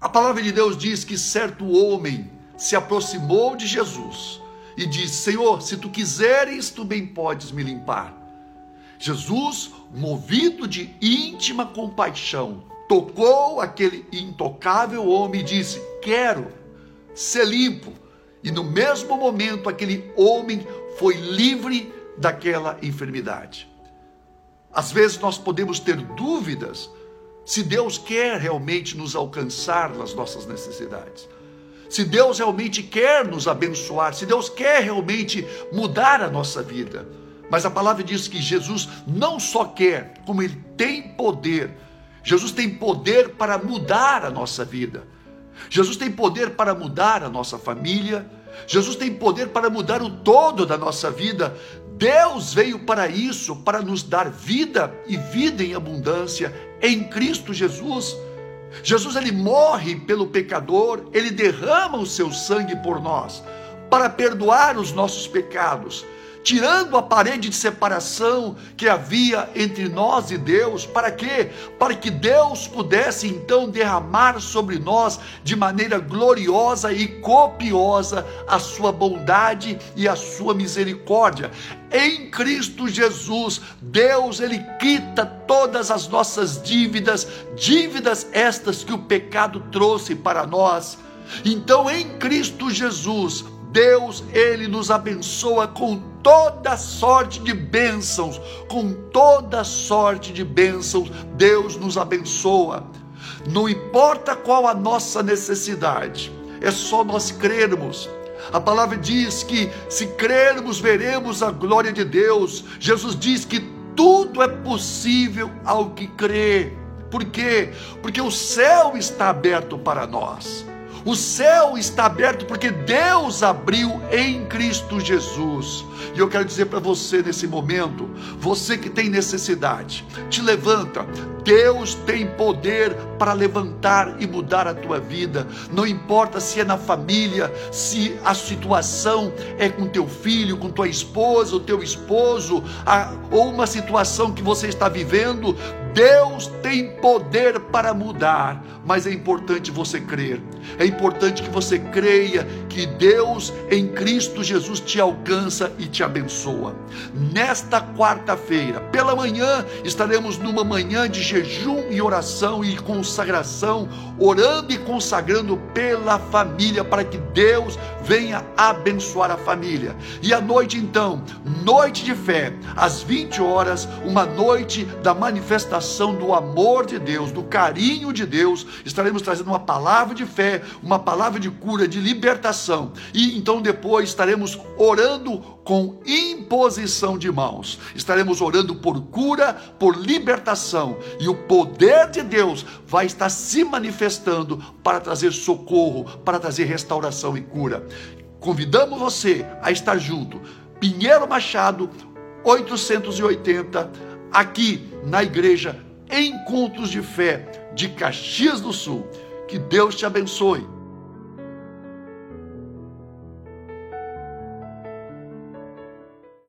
A palavra de Deus diz que certo homem se aproximou de Jesus e disse: Senhor, se tu quiseres, tu bem podes me limpar. Jesus, movido de íntima compaixão, tocou aquele intocável homem e disse: Quero ser limpo. E no mesmo momento, aquele homem foi livre daquela enfermidade. Às vezes nós podemos ter dúvidas se Deus quer realmente nos alcançar nas nossas necessidades. Se Deus realmente quer nos abençoar, se Deus quer realmente mudar a nossa vida. Mas a palavra diz que Jesus não só quer, como ele tem poder. Jesus tem poder para mudar a nossa vida. Jesus tem poder para mudar a nossa família. Jesus tem poder para mudar o todo da nossa vida. Deus veio para isso, para nos dar vida e vida em abundância em Cristo Jesus. Jesus ele morre pelo pecador, ele derrama o seu sangue por nós, para perdoar os nossos pecados tirando a parede de separação que havia entre nós e Deus. Para quê? Para que Deus pudesse então derramar sobre nós de maneira gloriosa e copiosa a sua bondade e a sua misericórdia. Em Cristo Jesus, Deus ele quita todas as nossas dívidas, dívidas estas que o pecado trouxe para nós. Então, em Cristo Jesus, Deus, ele nos abençoa com toda sorte de bênçãos, com toda sorte de bênçãos, Deus nos abençoa. Não importa qual a nossa necessidade, é só nós crermos. A palavra diz que se crermos, veremos a glória de Deus. Jesus diz que tudo é possível ao que crê. Por quê? Porque o céu está aberto para nós. O céu está aberto porque Deus abriu em Cristo Jesus. E eu quero dizer para você nesse momento, você que tem necessidade, te levanta. Deus tem poder para levantar e mudar a tua vida. Não importa se é na família, se a situação é com teu filho, com tua esposa, o teu esposo, a, ou uma situação que você está vivendo, Deus tem poder para mudar, mas é importante você crer. É importante que você creia que Deus em Cristo Jesus te alcança e te abençoa. Nesta quarta-feira, pela manhã, estaremos numa manhã de jejum e oração e consagração, orando e consagrando pela família para que Deus venha abençoar a família. E à noite então, noite de fé, às 20 horas, uma noite da manifestação manifestação do amor de Deus, do carinho de Deus, estaremos trazendo uma palavra de fé, uma palavra de cura, de libertação. E então depois estaremos orando com imposição de mãos. Estaremos orando por cura, por libertação, e o poder de Deus vai estar se manifestando para trazer socorro, para trazer restauração e cura. Convidamos você a estar junto. Pinheiro Machado, 880 aqui na igreja Encontros de Fé de Caxias do Sul. Que Deus te abençoe.